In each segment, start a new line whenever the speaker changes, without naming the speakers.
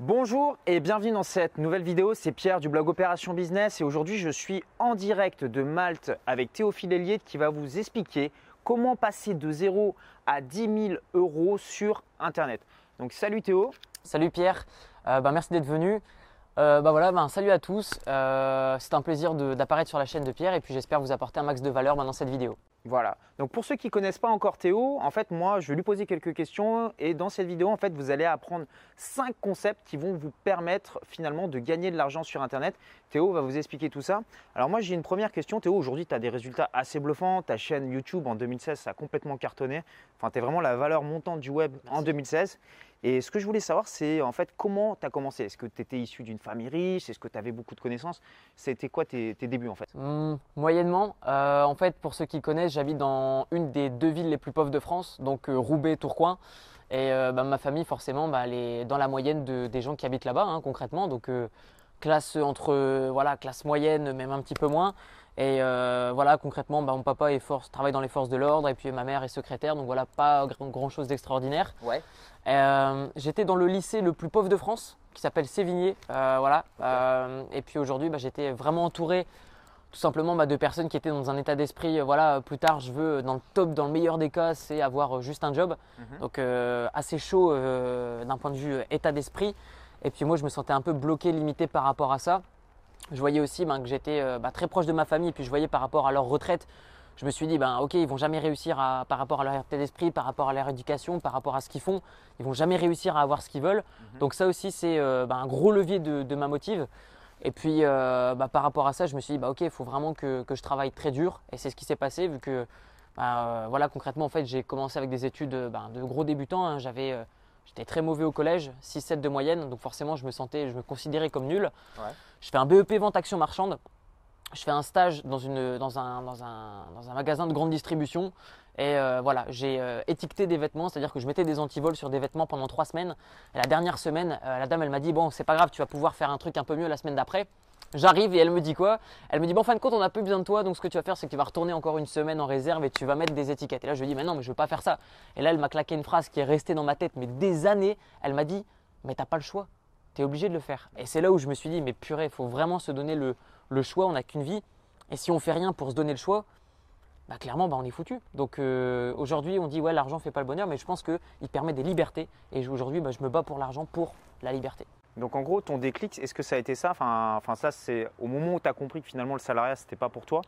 Bonjour et bienvenue dans cette nouvelle vidéo, c'est Pierre du blog Opération Business et aujourd'hui je suis en direct de Malte avec Théophile Elliott qui va vous expliquer comment passer de 0 à 10 000 euros sur Internet. Donc salut Théo.
Salut Pierre, euh, bah, merci d'être venu. Euh, bah voilà, bah, salut à tous, euh, c'est un plaisir d'apparaître sur la chaîne de Pierre et puis j'espère vous apporter un max de valeur dans cette vidéo.
Voilà. Donc pour ceux qui ne connaissent pas encore Théo, en fait moi je vais lui poser quelques questions et dans cette vidéo en fait vous allez apprendre cinq concepts qui vont vous permettre finalement de gagner de l'argent sur internet. Théo va vous expliquer tout ça. Alors moi j'ai une première question. Théo, aujourd'hui tu as des résultats assez bluffants. Ta chaîne YouTube en 2016 ça a complètement cartonné. Enfin tu es vraiment la valeur montante du web en 2016. Et ce que je voulais savoir, c'est en fait comment tu as commencé? Est-ce que tu étais issu d'une famille riche? Est-ce que tu avais beaucoup de connaissances? C'était quoi tes, débuts en fait?
Mmh, Moyennement. Euh, en fait, pour ceux qui connaissent, j'habite dans une des deux villes les plus pauvres de France, donc euh, Roubaix, Tourcoing. Et euh, bah, ma famille, forcément, bah, elle est dans la moyenne des gens qui habitent là-bas, hein, concrètement. Donc, classe entre voilà, classe moyenne, même un petit peu moins. Et voilà, concrètement, bah, mon papa est force, travaille dans les forces de l'ordre et puis ma mère est secrétaire, donc voilà, pas grand, chose d'extraordinaire.
Ouais.
Euh, j'étais dans le lycée le plus pauvre de France, qui s'appelle Sévigné. Euh, voilà. Euh, et puis aujourd'hui, bah, j'étais vraiment entouré tout simplement bah, de personnes qui étaient dans un état d'esprit. voilà, plus tard, je veux, dans le top, dans le meilleur des cas, c'est avoir juste un job. Mhm. Donc assez chaud d'un point de vue état d'esprit. Et puis moi, je me sentais un peu bloqué, limité par rapport à ça. Je voyais aussi ben, que j'étais très proche de ma famille, et puis je voyais par rapport à leur retraite je me suis dit, ben, ok, ils vont jamais réussir par rapport à leur état d'esprit, par rapport à leur éducation, par rapport à ce qu'ils font, ils vont jamais réussir à avoir ce qu'ils veulent. Mhm. Donc ça aussi, c'est euh, ben, un gros levier de, ma motive. Et puis, euh, bah, par rapport à ça, je me suis dit, bah, ok, il faut vraiment que, je travaille très dur. Et c'est ce qui s'est passé, vu que, bah, euh, voilà, concrètement, en fait, j'ai commencé avec des études de gros débutants. Hein. J'avais, j'étais très mauvais au collège, 6-7 de moyenne, donc forcément, je me sentais, je me considérais comme nul. Je fais un BEP vente action marchande je fais un stage dans, une, dans, un, dans, un, dans un magasin de grande distribution. Et euh, voilà, j'ai euh, étiqueté des vêtements, c'est-à-dire que je mettais des antivols sur des vêtements pendant trois semaines. Et la dernière semaine, euh, la dame, elle m'a dit Bon, c'est pas grave, tu vas pouvoir faire un truc un peu mieux la semaine d'après. J'arrive et elle me dit quoi? Elle me dit Bon, en fin de compte, on n'a plus besoin de toi, donc ce que tu vas faire, c'est que tu vas retourner encore une semaine en réserve et tu vas mettre des étiquettes. Et là, je lui dis Mais non, mais je veux pas faire ça. Et là, elle m'a claqué une phrase qui est restée dans ma tête, mais des années. Elle m'a dit Mais t'as pas le choix, tu es obligé de le faire. Et c'est là où je me suis dit Mais purée, il faut vraiment se donner le, le choix, on n'a qu'une vie. Et si on fait rien pour se donner le choix, bah, clairement, bah, on est foutu. Donc euh, aujourd'hui, on dit ouais, l'argent fait pas le bonheur, mais je pense qu'il permet des libertés. Et aujourd'hui, bah, je me bats pour l'argent, pour la liberté.
Donc en gros, ton déclic, est-ce que ça a été ça? Enfin, enfin, ça, c'est au moment où tu as compris que finalement le salariat, c'était pas pour toi.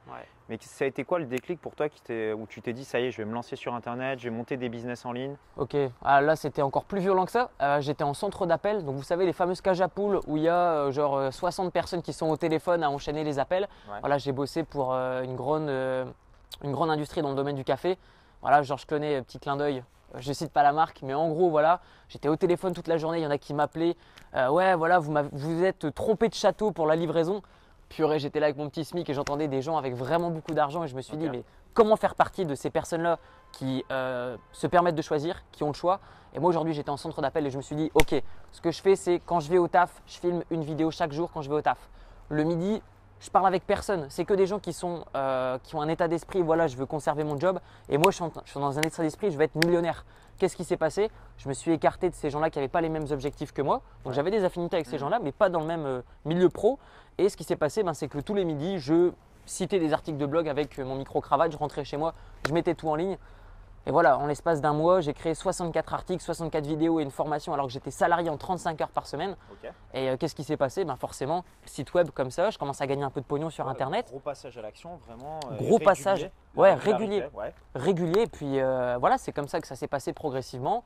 Mais ça a été quoi le déclic pour toi qui où tu t'es dit, ça y est, je vais me lancer sur Internet, je vais monter des business en ligne?
Ok, ah, là, c'était encore plus violent que ça. Euh, j'étais en centre d'appel. Donc vous savez, les fameuses cages à poules où il y a euh, genre 60 euh, personnes qui sont au téléphone à enchaîner les appels. Voilà, j'ai bossé pour une, grande, une grande industrie dans le domaine du café. Voilà, Georges Clonet, petit clin d'œil, je cite pas la marque, mais en gros, voilà, j'étais au téléphone toute la journée, il y en a qui m'appelaient, euh, ouais, voilà, vous vous êtes trompé de château pour la livraison. Purée, j'étais là avec mon petit SMIC et j'entendais des gens avec vraiment beaucoup d'argent et je me suis dit, mais comment faire partie de ces personnes-là qui euh, se permettent de choisir, qui ont le choix? Et moi, aujourd'hui, j'étais en centre d'appel et je me suis dit, ok, ce que je fais, c'est quand je vais au taf, je filme une vidéo chaque jour quand je vais au taf. Le midi, je parle avec personne. C'est que des gens qui, sont, euh, qui ont un état d'esprit, voilà, je veux conserver mon job. Et moi, je suis, dans un état d'esprit, je veux être millionnaire. Qu'est-ce qui s'est passé? Je me suis écarté de ces gens-là qui n'avaient pas les mêmes objectifs que moi. Donc j'avais des affinités avec ces gens-là, mais pas dans le même euh, milieu pro. Et ce qui s'est passé, ben, c'est que tous les midis, je citais des articles de blog avec euh, mon micro-cravate, je rentrais chez moi, je mettais tout en ligne. Et voilà, en l'espace d'un mois, j'ai créé 64 articles, 64 vidéos et une formation alors que j'étais salarié en 35 heures par semaine. Et euh, qu'est-ce qui s'est passé? Ben Forcément, site web comme ça, je commence à gagner un peu de pognon sur Internet.
Gros passage à l'action, vraiment.
Euh, gros passage, ouais, régulier. Régulier, puis euh, voilà, c'est comme ça que ça s'est passé progressivement.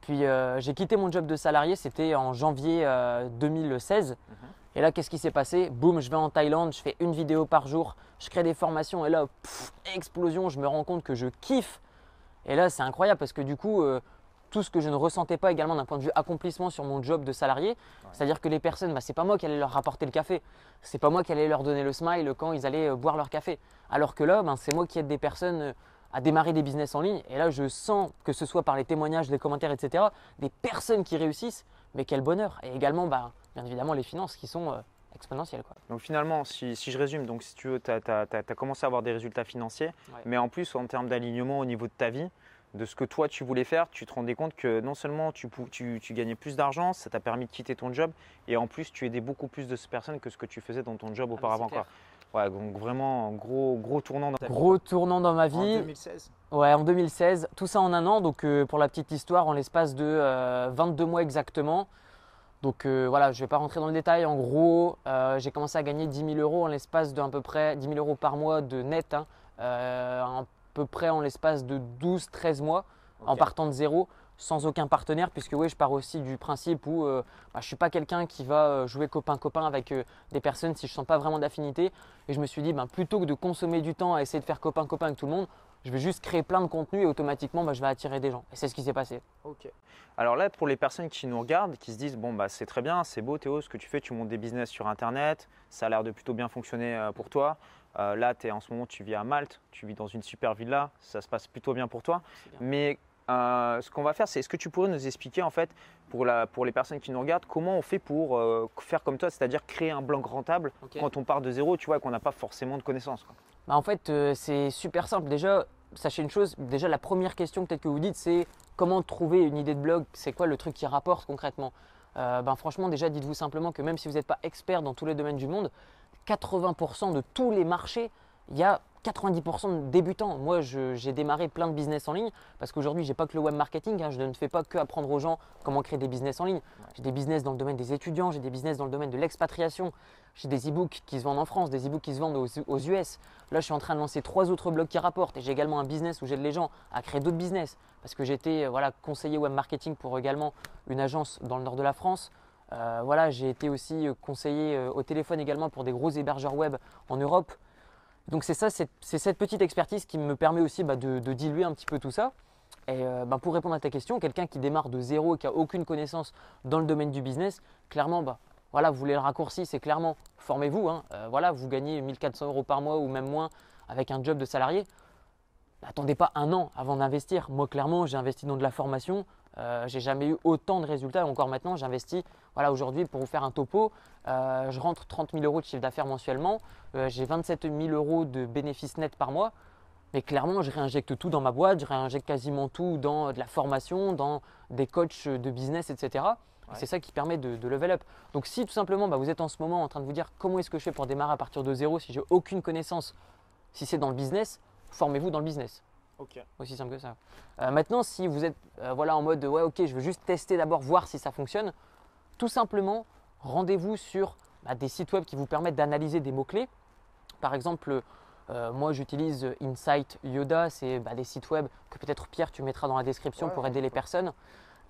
Puis j'ai quitté mon job de salarié, c'était en janvier 2016. Mhm. Et là, qu'est-ce qui s'est passé? Boum, je vais en Thaïlande, je fais une vidéo par jour, je crée des formations et là, explosion, je me rends compte que je kiffe et là, c'est incroyable parce que du coup, euh, tout ce que je ne ressentais pas également d'un point de vue accomplissement sur mon job de salarié, c'est-à-dire que les personnes, bah, c'est pas moi qui allais leur rapporter le café, c'est pas moi qui allais leur donner le smile quand ils allaient euh, boire leur café. Alors que là, ben, c'est moi qui aide des personnes euh, à démarrer des business en ligne. Et là, je sens que ce soit par les témoignages, les commentaires, etc., des personnes qui réussissent, mais quel bonheur. Et également, bah, bien évidemment, les finances qui sont Quoi.
Donc finalement, si, je résume, donc si tu veux, tu as, commencé à avoir des résultats financiers, mais en plus, en termes d'alignement au niveau de ta vie, de ce que toi tu voulais faire, tu te rendais compte que non seulement tu, tu, tu gagnais plus d'argent, ça t'a permis de quitter ton job et en plus tu aidais beaucoup plus de personnes que ce que tu faisais dans ton job
Ah,
auparavant. Ouais, donc vraiment gros, gros tournant dans ta vie.
Gros tournant dans ma
En
vie.
2016.
Ouais, en 2016, tout ça en un an. Donc, euh, pour la petite histoire, en l'espace de euh, 22 mois exactement. Donc, euh, voilà, je ne vais pas rentrer dans le détail. En gros, euh, j'ai commencé à gagner 10 000 euros en l'espace d'à peu près 10 000 euros par mois de net, hein, euh, à peu près en l'espace de 12-13 mois, en partant de zéro, sans aucun partenaire, puisque oui, je pars aussi du principe où bah, je ne suis pas quelqu'un qui va jouer copain-copain avec des personnes si je ne sens pas vraiment d'affinité. Et je me suis dit, ben, plutôt que de consommer du temps à essayer de faire copain-copain avec tout le monde, je vais juste créer plein de contenu et automatiquement bah, je vais attirer des gens. Et c'est ce qui s'est passé.
Ok. Alors là, pour les personnes qui nous regardent, qui se disent bon bah c'est très bien, c'est beau Théo, ce que tu fais, tu montes des business sur internet, ça a l'air de plutôt bien fonctionner euh, pour toi. Euh, là, es, en ce moment, tu vis à Malte, tu vis dans une super villa, ça se passe plutôt bien pour toi. Mais euh, ce qu'on va faire, c'est est-ce que tu pourrais nous expliquer en fait pour, la, pour les personnes qui nous regardent comment on fait pour euh, faire comme toi, c'est-à-dire créer un blog rentable quand on part de zéro, tu vois, et qu'on n'a pas forcément de connaissances. quoi.
Bah, en fait, euh, c'est super simple. Déjà, sachez une chose, déjà la première question peut-être que vous dites, c'est comment trouver une idée de blog? C'est quoi le truc qui rapporte concrètement? Ben, Franchement, déjà, dites-vous simplement que même si vous n'êtes pas expert dans tous les domaines du monde, 80% de tous les marchés, il y a 90% de débutants. Moi, j'ai démarré plein de business en ligne parce qu'aujourd'hui, je n'ai pas que le web marketing. hein. je ne fais pas que apprendre aux gens comment créer des business en ligne. J'ai des business dans le domaine des étudiants, j'ai des business dans le domaine de l'expatriation, j'ai des e-books qui se vendent en France, des e-books qui se vendent aux, aux US. Là, je suis en train de lancer trois autres blogs qui rapportent et j'ai également un business où j'aide les gens à créer d'autres business parce que j'étais euh, voilà, conseiller web marketing pour également une agence dans le nord de la France. Euh, voilà, j'ai été aussi euh, conseiller au téléphone également pour des gros hébergeurs web en Europe. Donc c'est ça, c'est cette petite expertise qui me permet aussi bah, de, de diluer un petit peu tout ça. Et euh, bah, pour répondre à ta question, quelqu'un qui démarre de zéro et qui a aucune connaissance dans le domaine du business, clairement, bah, voilà, vous voulez le raccourci, c'est clairement formez-vous. hein. Euh, voilà, vous gagnez 1400 euros par mois ou même moins avec un job de salarié. N'attendez pas un an avant d'investir. Moi, clairement, j'ai investi dans de la formation. Euh, j'ai jamais eu autant de résultats. Et encore maintenant, j'investis. Voilà, aujourd'hui, pour vous faire un topo, euh, je rentre 30 000 euros de chiffre d'affaires mensuellement. Euh, j'ai 27 000 euros de bénéfices nets par mois. Mais clairement, je réinjecte tout dans ma boîte, je réinjecte quasiment tout dans de la formation, dans des coachs de business, etc.
Ouais.
C'est ça qui permet de, de level up. Donc si tout simplement bah, vous êtes en ce moment en train de vous dire comment est-ce que je fais pour démarrer à partir de zéro si j'ai aucune connaissance, si c'est dans le business, formez-vous dans le business. Aussi simple que ça. Euh, maintenant, si vous êtes euh, voilà, en mode ouais, ok, je veux juste tester d'abord, voir si ça fonctionne, tout simplement, rendez-vous sur bah, des sites web qui vous permettent d'analyser des mots-clés. Par exemple, euh, moi j'utilise Insight Yoda, c'est bah, des sites web que peut-être Pierre tu mettras dans la description
Ouais,
pour aider les personnes.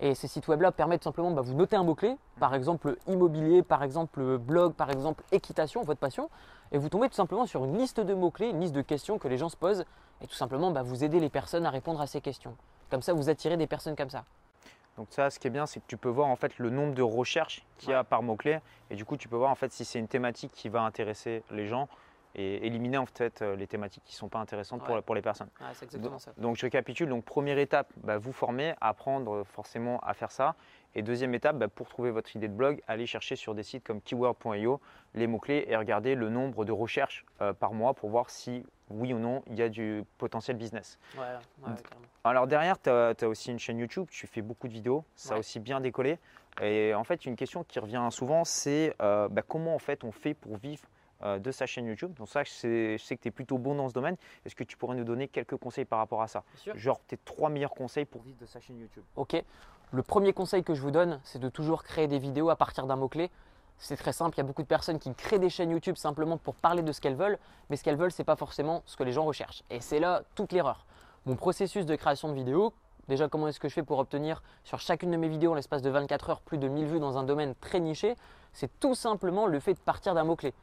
Et ces sites web là permettent simplement bah, vous noter un mot-clé, par exemple immobilier, par exemple blog, par exemple équitation, votre passion, et vous tombez tout simplement sur une liste de mots-clés, une liste de questions que les gens se posent, et tout simplement bah, vous aidez les personnes à répondre à ces questions. Comme ça, vous attirez des personnes comme ça.
Donc ça, ce qui est bien, c'est que tu peux voir en fait le nombre de recherches qu'il y a par mot-clé et du coup, tu peux voir en fait si c'est une thématique qui va intéresser les gens et éliminer en fait euh, les thématiques qui ne sont pas intéressantes pour,
Ouais.
pour les personnes.
c'est
Donc, donc, je récapitule. Donc première étape, bah, vous former, apprendre euh, forcément à faire ça. Et deuxième étape, bah, pour trouver votre idée de blog, allez chercher sur des sites comme keyword.io les mots-clés et regarder le nombre de recherches euh, par mois pour voir si oui ou non il y a du potentiel business.
Ouais, ouais, carrément.
Alors derrière, tu as, aussi une chaîne YouTube, tu fais beaucoup de vidéos, ça a aussi bien décollé. Et en fait, une question qui revient souvent, c'est euh, bah, comment en fait on fait pour vivre euh, de sa chaîne YouTube? Donc ça, je sais, je sais que tu es plutôt bon dans ce domaine. Est-ce que tu pourrais nous donner quelques conseils par rapport à ça?
Bien sûr.
Genre tes trois meilleurs conseils pour vivre de sa chaîne YouTube.
Ok. Le premier conseil que je vous donne, c'est de toujours créer des vidéos à partir d'un mot-clé. C'est très simple, il y a beaucoup de personnes qui créent des chaînes YouTube simplement pour parler de ce qu'elles veulent, mais ce qu'elles veulent, ce n'est pas forcément ce que les gens recherchent. Et c'est là toute l'erreur. Mon processus de création de vidéos, déjà comment est-ce que je fais pour obtenir sur chacune de mes vidéos en l'espace de 24 heures plus de 1000 vues dans un domaine très niché, c'est tout simplement le fait de partir d'un mot-clé.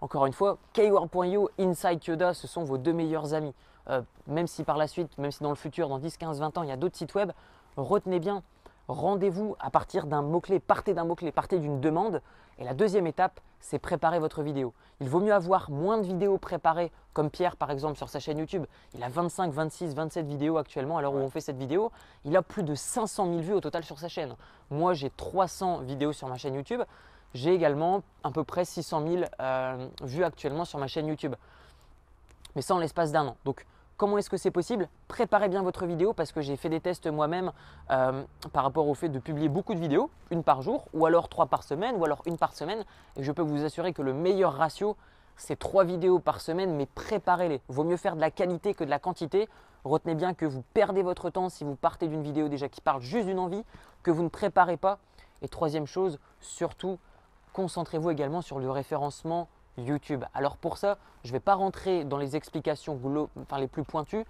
Encore une fois, keyword.io, Insight Yoda, ce sont vos deux meilleurs amis. Euh, même si par la suite, même si dans le futur, dans 10, 15, 20 ans, il y a d'autres sites web, retenez bien, rendez-vous à partir d'un mot-clé, partez d'un mot-clé, partez d'une demande. Et la deuxième étape, c'est préparer votre vidéo. Il vaut mieux avoir moins de vidéos préparées, comme Pierre par exemple sur sa chaîne YouTube. Il a 25, 26, 27 vidéos actuellement à l'heure où on fait cette vidéo. Il a plus de 500 000 vues au total sur sa chaîne. Moi, j'ai 300 vidéos sur ma chaîne YouTube. J'ai également à peu près 600 000 euh, vues actuellement sur ma chaîne YouTube. Mais ça en l'espace d'un an. Donc, comment est-ce que c'est possible Préparez bien votre vidéo parce que j'ai fait des tests moi-même euh, par rapport au fait de publier beaucoup de vidéos, une par jour, ou alors trois par semaine, ou alors une par semaine. Et je peux vous assurer que le meilleur ratio, c'est trois vidéos par semaine, mais préparez-les. Vaut mieux faire de la qualité que de la quantité. Retenez bien que vous perdez votre temps si vous partez d'une vidéo déjà qui parle juste d'une envie, que vous ne préparez pas. Et troisième chose, surtout, concentrez-vous également sur le référencement YouTube. Alors pour ça, je ne vais pas rentrer dans les explications les plus pointues,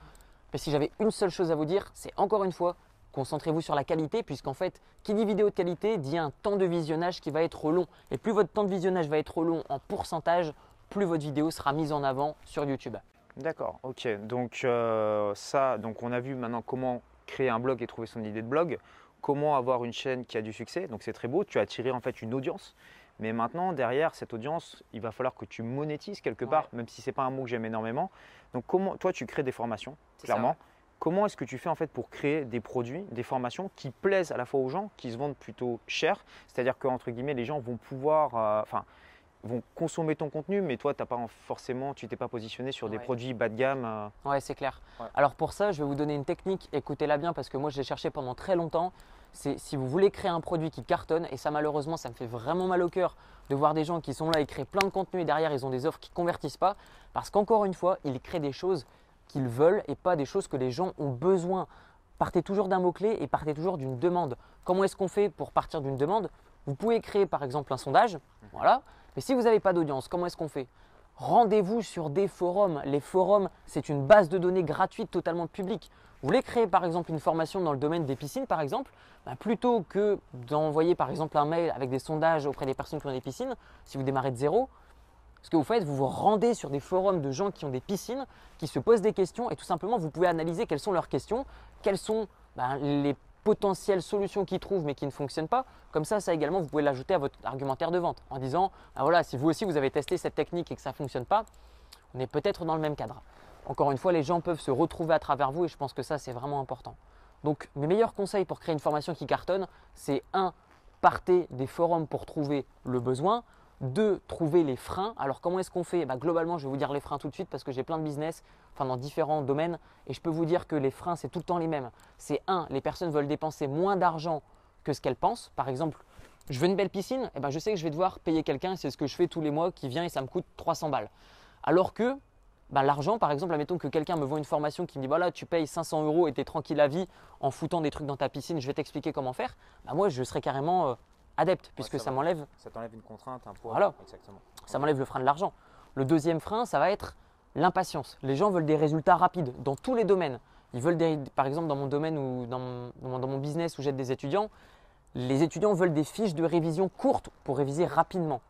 mais si j'avais une seule chose à vous dire, c'est encore une fois, concentrez-vous sur la qualité, puisqu'en fait, qui dit vidéo de qualité dit un temps de visionnage qui va être long. Et plus votre temps de visionnage va être long en pourcentage, plus votre vidéo sera mise en avant sur YouTube.
D'accord, ok. Donc euh, ça, donc on a vu maintenant comment créer un blog et trouver son idée de blog, comment avoir une chaîne qui a du succès. Donc c'est très beau, tu as attiré en fait une audience. Mais maintenant, derrière cette audience, il va falloir que tu monétises quelque part, même si ce n'est pas un mot que j'aime énormément. Donc, comment, toi, tu crées des formations, clairement. Comment est-ce que tu fais en fait pour créer des produits, des formations qui plaisent à la fois aux gens, qui se vendent plutôt cher? C'est-à-dire que guillemets, les gens vont pouvoir, euh, vont consommer ton contenu, mais toi, as pas forcément, tu t'es pas positionné sur des produits bas de gamme. Euh.
Ouais, c'est clair. Alors pour ça, je vais vous donner une technique. Écoutez-la bien parce que moi, je l'ai cherché pendant très longtemps c'est si vous voulez créer un produit qui cartonne, et ça malheureusement ça me fait vraiment mal au cœur de voir des gens qui sont là et créent plein de contenu et derrière ils ont des offres qui ne convertissent pas, parce qu'encore une fois, ils créent des choses qu'ils veulent et pas des choses que les gens ont besoin. Partez toujours d'un mot-clé et partez toujours d'une demande. Comment est-ce qu'on fait pour partir d'une demande? Vous pouvez créer par exemple un sondage, voilà, mais si vous n'avez pas d'audience, comment est-ce qu'on fait? Rendez-vous sur des forums. Les forums, c'est une base de données gratuite totalement publique. Vous voulez créer par exemple une formation dans le domaine des piscines par exemple, bah, plutôt que d'envoyer par exemple un mail avec des sondages auprès des personnes qui ont des piscines, si vous démarrez de zéro, ce que vous faites, vous vous rendez sur des forums de gens qui ont des piscines, qui se posent des questions et tout simplement vous pouvez analyser quelles sont leurs questions, quelles sont bah, les potentielles solutions qu'ils trouvent mais qui ne fonctionnent pas. Comme ça, ça également, vous pouvez l'ajouter à votre argumentaire de vente en disant, bah, voilà, si vous aussi vous avez testé cette technique et que ça ne fonctionne pas, on est peut-être dans le même cadre. Encore une fois, les gens peuvent se retrouver à travers vous et je pense que ça, c'est vraiment important. Donc, mes meilleurs conseils pour créer une formation qui cartonne, c'est 1. Partez des forums pour trouver le besoin. 2. Trouver les freins. Alors, comment est-ce qu'on fait? Bah, Globalement, je vais vous dire les freins tout de suite parce que j'ai plein de business, enfin dans différents domaines, et je peux vous dire que les freins, c'est tout le temps les mêmes. C'est 1. Les personnes veulent dépenser moins d'argent que ce qu'elles pensent. Par exemple, je veux une belle piscine, et eh ben je sais que je vais devoir payer quelqu'un, c'est ce que je fais tous les mois, qui vient et ça me coûte 300 balles. Alors que bah, l'argent, par exemple, admettons que quelqu'un me vend une formation qui me dit voilà, tu payes 500 euros et tu es tranquille à vie en foutant des trucs dans ta piscine, je vais t'expliquer comment faire. Bah, moi, je serais carrément euh, adepte puisque ça, m'enlève.
Ça t'enlève une contrainte, un poids.
Voilà. Ça m'enlève le frein de l'argent. Le deuxième frein, ça va être l'impatience. Les gens veulent des résultats rapides dans tous les domaines. Ils veulent, des, par exemple, dans mon domaine ou dans mon, dans mon business où j'aide des étudiants, les étudiants veulent des fiches de révision courtes pour réviser rapidement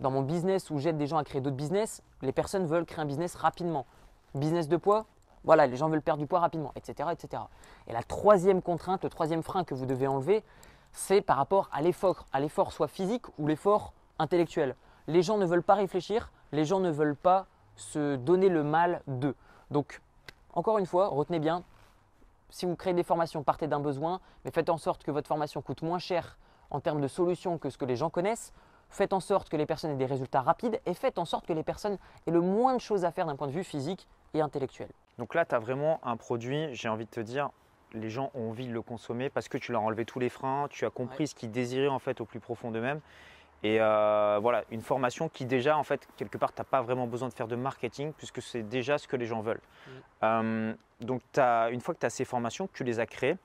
dans mon business où j'aide des gens à créer d'autres business, les personnes veulent créer un business rapidement. Business de poids, voilà, les gens veulent perdre du poids rapidement, etc. etc. Et la troisième contrainte, le troisième frein que vous devez enlever, c'est par rapport à l'effort, à l'effort soit physique ou l'effort intellectuel. Les gens ne veulent pas réfléchir, les gens ne veulent pas se donner le mal d'eux. Donc, encore une fois, retenez bien, si vous créez des formations, partez d'un besoin, mais faites en sorte que votre formation coûte moins cher en termes de solutions que ce que les gens connaissent Faites en sorte que les personnes aient des résultats rapides et faites en sorte que les personnes aient le moins de choses à faire d'un point de vue physique et intellectuel.
Donc là, tu as vraiment un produit, j'ai envie de te dire, les gens ont envie de le consommer parce que tu leur as enlevé tous les freins, tu as compris ce qu'ils désiraient en fait au plus profond d'eux-mêmes. Et euh, voilà, une formation qui déjà, en fait, quelque part, tu n'as pas vraiment besoin de faire de marketing puisque c'est déjà ce que les gens veulent. Euh, donc, as, une fois que tu as ces formations, que tu les as créées,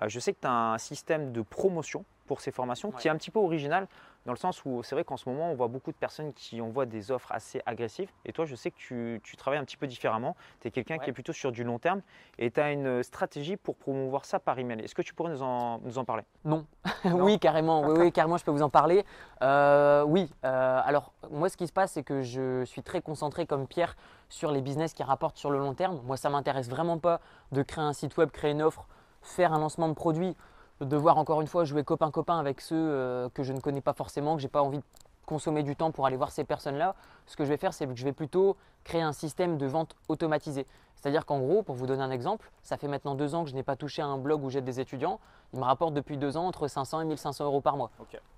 euh, je sais que tu as un système de promotion pour ces formations qui est un petit peu original dans le sens où c'est vrai qu'en ce moment, on voit beaucoup de personnes qui envoient des offres assez agressives. Et toi, je sais que tu, travailles un petit peu différemment. Tu es quelqu'un qui est plutôt sur du long terme et tu as une stratégie pour promouvoir ça par email. Est-ce que tu pourrais nous en, nous en parler?
Non. oui, carrément. Oui, oui, carrément, je peux vous en parler. Euh, oui. Euh, alors, moi, ce qui se passe, c'est que je suis très concentré comme Pierre sur les business qui rapportent sur le long terme. Moi, ça m'intéresse vraiment pas de créer un site web, créer une offre, faire un lancement de produit devoir encore une fois jouer copain-copain avec ceux euh, que je ne connais pas forcément, que j'ai pas envie de consommer du temps pour aller voir ces personnes-là, ce que je vais faire, c'est que je vais plutôt créer un système de vente automatisé. C'est-à-dire qu'en gros, pour vous donner un exemple, ça fait maintenant deux ans que je n'ai pas touché à un blog où j'aide des étudiants. Il me rapporte depuis deux ans entre 500 et 1500 euros par mois.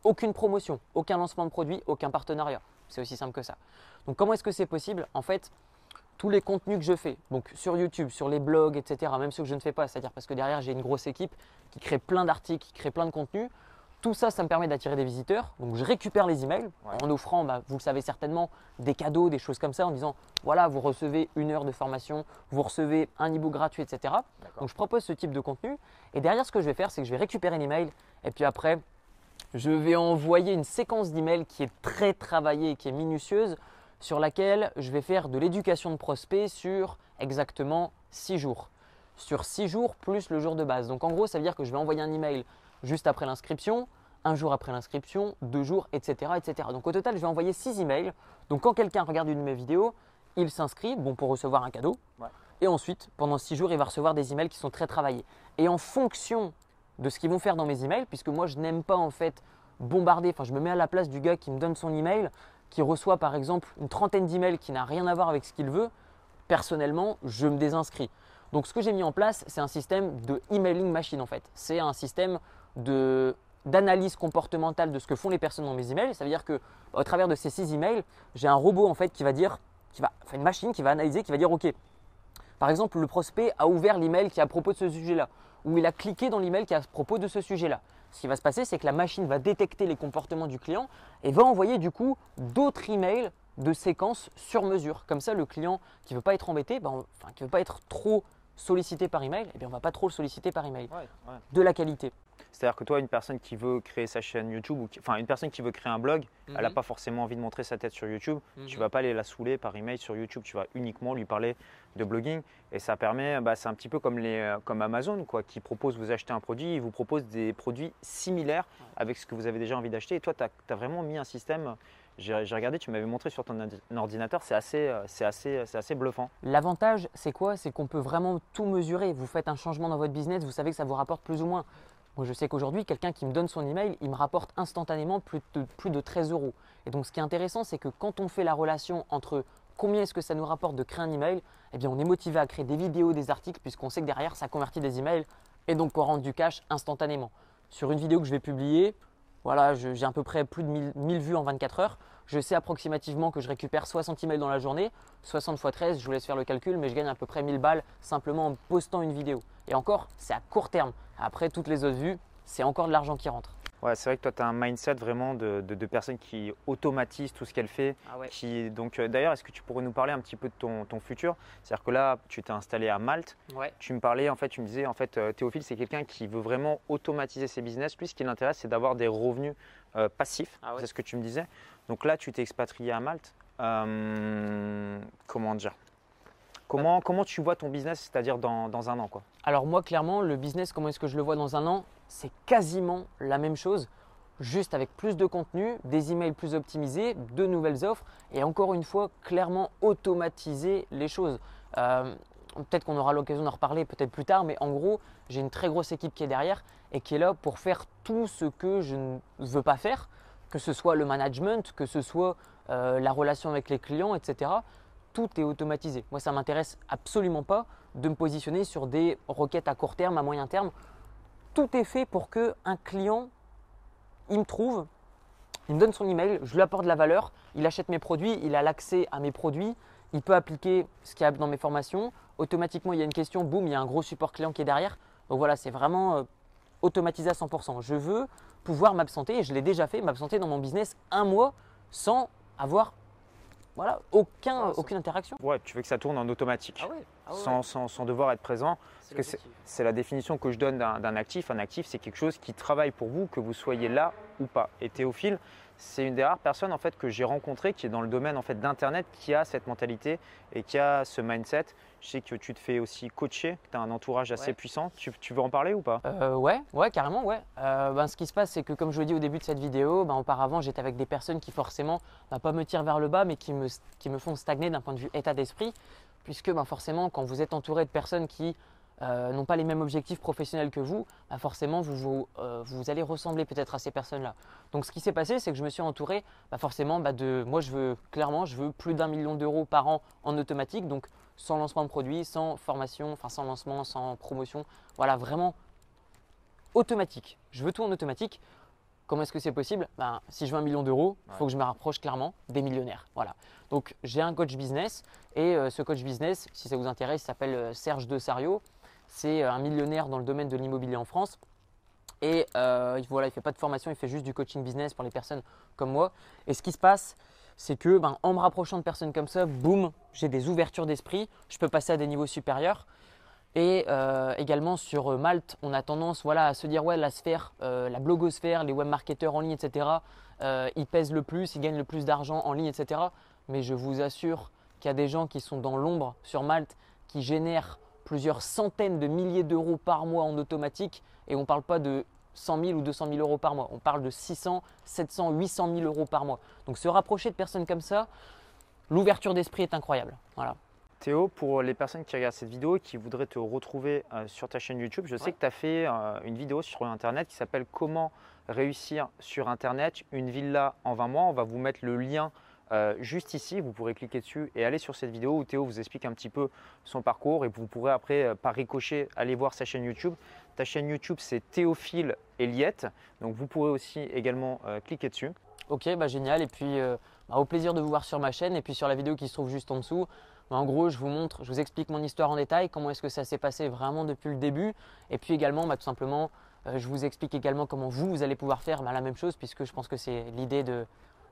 Aucune promotion, aucun lancement de produit, aucun partenariat. C'est aussi simple que ça. Donc comment est-ce que c'est possible? En fait, tous les contenus que je fais, donc sur YouTube, sur les blogs, etc., même ceux que je ne fais pas, c'est-à-dire parce que derrière j'ai une grosse équipe qui crée plein d'articles, qui crée plein de contenus, tout ça, ça me permet d'attirer des visiteurs. Donc je récupère les emails en offrant, bah, vous le savez certainement, des cadeaux, des choses comme ça, en disant voilà, vous recevez une heure de formation, vous recevez un e-book gratuit, etc. Donc je propose ce type de contenu. Et derrière, ce que je vais faire, c'est que je vais récupérer l'email. Et puis après, je vais envoyer une séquence d'emails qui est très travaillée, qui est minutieuse, sur laquelle je vais faire de l'éducation de prospects sur exactement 6 jours. Sur 6 jours plus le jour de base. Donc en gros, ça veut dire que je vais envoyer un email juste après l'inscription, un jour après l'inscription, deux jours, etc., etc. Donc au total, je vais envoyer six emails. Donc quand quelqu'un regarde une de mes vidéos, il s'inscrit, bon pour recevoir un cadeau. Et ensuite, pendant six jours, il va recevoir des emails qui sont très travaillés. Et en fonction de ce qu'ils vont faire dans mes emails, puisque moi je n'aime pas en fait bombarder, enfin je me mets à la place du gars qui me donne son email, qui reçoit par exemple une trentaine d'emails qui n'a rien à voir avec ce qu'il veut, personnellement, je me désinscris. Donc ce que j'ai mis en place, c'est un système de emailing machine en fait. C'est un système d'analyse comportementale de ce que font les personnes dans mes emails. Ça veut dire que au travers de ces six emails, j'ai un robot en fait qui va dire, qui va, enfin une machine qui va analyser, qui va dire ok. Par exemple, le prospect a ouvert l'email qui est à propos de ce sujet-là, ou il a cliqué dans l'email qui est à propos de ce sujet-là. Ce qui va se passer, c'est que la machine va détecter les comportements du client et va envoyer du coup d'autres emails de séquence sur mesure. Comme ça, le client qui ne veut pas être embêté, ben, enfin, qui ne veut pas être trop sollicité par email, eh bien, on ne va pas trop le solliciter par email. De la qualité.
C'est-à-dire que toi, une personne qui veut créer sa chaîne YouTube, ou enfin une personne qui veut créer un blog, elle n'a mhm. pas forcément envie de montrer sa tête sur YouTube. Tu ne Tu vas pas aller la saouler par email sur YouTube. Tu vas uniquement lui parler de blogging. Et ça permet, bah, c'est un petit peu comme, les, euh, comme Amazon, quoi, qui propose, vous acheter un produit, il vous propose des produits similaires avec ce que vous avez déjà envie d'acheter. Et toi, tu as, vraiment mis un système j'ai regardé, tu m'avais montré sur ton ordinateur, c'est assez, euh, assez, assez bluffant.
L'avantage, c'est quoi? C'est qu'on peut vraiment tout mesurer. Vous faites un changement dans votre business, vous savez que ça vous rapporte plus ou moins. Moi, je sais qu'aujourd'hui, quelqu'un qui me donne son email, il me rapporte instantanément plus de, plus de 13 euros. Et donc, ce qui est intéressant, c'est que quand on fait la relation entre combien est-ce que ça nous rapporte de créer un email, eh bien, on est motivé à créer des vidéos, des articles, puisqu'on sait que derrière, ça convertit des emails et donc on rentre du cash instantanément. Sur une vidéo que je vais publier, voilà, j'ai à peu près plus de 1000, vues en 24 heures. Je sais approximativement que je récupère 60 emails dans la journée. 60 x 13, je vous laisse faire le calcul, mais je gagne à peu près 1000 balles simplement en postant une vidéo. Et encore, c'est à court terme. Après toutes les autres vues, c'est encore de l'argent qui rentre.
Ouais, c'est vrai que toi, tu as un mindset vraiment de, de, personnes qui automatisent tout ce qu'elle fait. Ah qui, donc, euh, D'ailleurs, est-ce que tu pourrais nous parler un petit peu de ton, ton futur? C'est-à-dire que là, tu t'es installé à Malte.
Ouais.
Tu me parlais, en fait, tu me disais, en fait, euh, Théophile, c'est quelqu'un qui veut vraiment automatiser ses business. Lui, ce qui l'intéresse, c'est d'avoir des revenus euh, passifs. Ah c'est ce que tu me disais. Donc là, tu t'es expatrié à Malte. comment dire? Comment, comment tu vois ton business, c'est-à-dire dans, dans, un an quoi?
Alors moi, clairement, le business, comment est-ce que je le vois dans un an? C'est quasiment la même chose, juste avec plus de contenu, des emails plus optimisés, de nouvelles offres et encore une fois, clairement automatiser les choses. Euh, peut-être qu'on aura l'occasion d'en reparler peut-être plus tard, mais en gros, j'ai une très grosse équipe qui est derrière et qui est là pour faire tout ce que je ne veux pas faire, que ce soit le management, que ce soit euh, la relation avec les clients, etc tout est automatisé. Moi, ça ne m'intéresse absolument pas de me positionner sur des requêtes à court terme, à moyen terme. Tout est fait pour que un client, il me trouve, il me donne son email, je lui apporte de la valeur, il achète mes produits, il a l'accès à mes produits, il peut appliquer ce qu'il y a dans mes formations. Automatiquement, il y a une question, boum, il y a un gros support client qui est derrière. Donc voilà, c'est vraiment euh, automatisé à 100%. Je veux pouvoir m'absenter, et je l'ai déjà fait, m'absenter dans mon business un mois sans avoir voilà, aucun, aucune interaction.
Ouais, tu veux que ça tourne en automatique, ah ah sans, sans, sans, devoir être présent. C'est la définition que je donne d'un actif. Un actif, c'est quelque chose qui travaille pour vous, que vous soyez là ou pas. Et Théophile, c'est une des rares personnes en fait que j'ai rencontrées qui est dans le domaine en fait d'internet qui a cette mentalité et qui a ce mindset. Je sais que tu te fais aussi coacher, tu as un entourage assez puissant. Tu, veux en parler ou pas?
Euh, Ouais, ouais, carrément, ouais. Euh, ben, ce qui se passe, c'est que comme je l'ai dit au début de cette vidéo, ben, auparavant j'étais avec des personnes qui forcément ne ben, pas me tirent vers le bas, mais qui me, qui me font stagner d'un point de vue état d'esprit, puisque ben, forcément quand vous êtes entouré de personnes qui euh, n'ont pas les mêmes objectifs professionnels que vous, bah forcément vous, euh, vous, allez ressembler peut-être à ces personnes-là. Donc ce qui s'est passé, c'est que je me suis entouré bah forcément bah de, moi je veux clairement, je veux plus d'un million d'euros par an en automatique, donc sans lancement de produit, sans formation, enfin sans lancement, sans promotion, voilà vraiment automatique. Je veux tout en automatique. Comment est-ce que c'est possible? Ben, Si je veux un million d'euros, il
Ouais.
faut que je me rapproche clairement des millionnaires. Voilà. Donc j'ai un coach business et euh, ce coach business, si ça vous intéresse, s'appelle euh, Serge De Sario. C'est euh, un millionnaire dans le domaine de l'immobilier en France. Et euh, il- voilà, il ne fait pas de formation, il fait juste du coaching business pour les personnes comme moi. Et ce qui se passe, c'est que ben, en me rapprochant de personnes comme ça, boum, j'ai des ouvertures d'esprit, je peux passer à des niveaux supérieurs. Et euh, également sur Malte, on a tendance voilà, à se dire ouais, la sphère, la blogosphère, les webmarketeurs en ligne, etc., ils pèsent le plus, ils gagnent le plus d'argent en ligne, etc. Mais je vous assure qu'il y a des gens qui sont dans l'ombre sur Malte, qui génèrent plusieurs centaines de milliers d'euros par mois en automatique. Et on ne parle pas de 100 000 ou 200 000 euros par mois, on parle de 600, 700, 800 000 euros par mois. Donc se rapprocher de personnes comme ça, l'ouverture d'esprit est incroyable. Voilà.
Théo, pour les personnes qui regardent cette vidéo et qui voudraient te retrouver euh, sur ta chaîne YouTube, je sais
Ouais.
que tu as fait euh, une vidéo sur Internet qui s'appelle Comment réussir sur Internet une villa en 20 mois. On va vous mettre le lien euh, juste ici. Vous pourrez cliquer dessus et aller sur cette vidéo où Théo vous explique un petit peu son parcours et vous pourrez après, euh, par ricochet, aller voir sa chaîne YouTube. Ta chaîne YouTube, c'est Théophile Eliette. Donc vous pourrez aussi également euh, cliquer dessus.
Ok, bah génial. Et puis, bah, au plaisir de vous voir sur ma chaîne. Et puis sur la vidéo qui se trouve juste en dessous, bah, en gros, je vous montre, je vous explique mon histoire en détail, comment est-ce que ça s'est passé vraiment depuis le début. Et puis également, bah, tout simplement, je vous explique également comment vous, vous allez pouvoir faire bah, la même chose, puisque je pense que c'est l'idée de,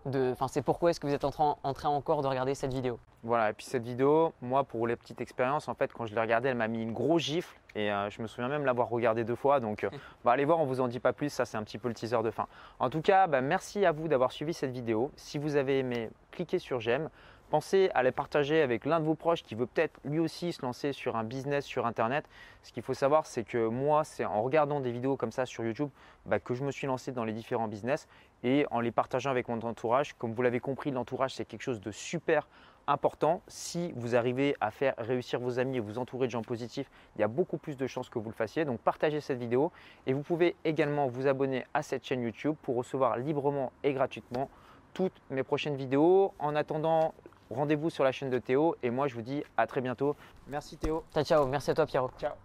de, enfin, c'est pourquoi est-ce que vous êtes en train, en train encore de regarder cette vidéo?
Voilà, et puis cette vidéo, moi, pour les petites expériences, en fait, quand je l'ai regardée, elle m'a mis une grosse gifle et euh, je me souviens même l'avoir regardée deux fois. Donc, euh, bah, allez voir, on vous en dit pas plus. Ça, c'est un petit peu le teaser de fin. En tout cas, bah, merci à vous d'avoir suivi cette vidéo. Si vous avez aimé, cliquez sur j'aime. Pensez à les partager avec l'un de vos proches qui veut peut-être lui aussi se lancer sur un business sur Internet. Ce qu'il faut savoir, c'est que moi, c'est en regardant des vidéos comme ça sur YouTube bah, que je me suis lancé dans les différents business et en les partageant avec mon entourage. Comme vous l'avez compris, l'entourage, c'est quelque chose de super important. Si vous arrivez à faire réussir vos amis et vous entourer de gens positifs, il y a beaucoup plus de chances que vous le fassiez. Donc partagez cette vidéo et vous pouvez également vous abonner à cette chaîne YouTube pour recevoir librement et gratuitement toutes mes prochaines vidéos. En attendant, rendez-vous sur la chaîne de Théo et moi je vous dis à très bientôt. Merci Théo.
Ciao, ciao. Merci à toi, Pierrot.
Ciao.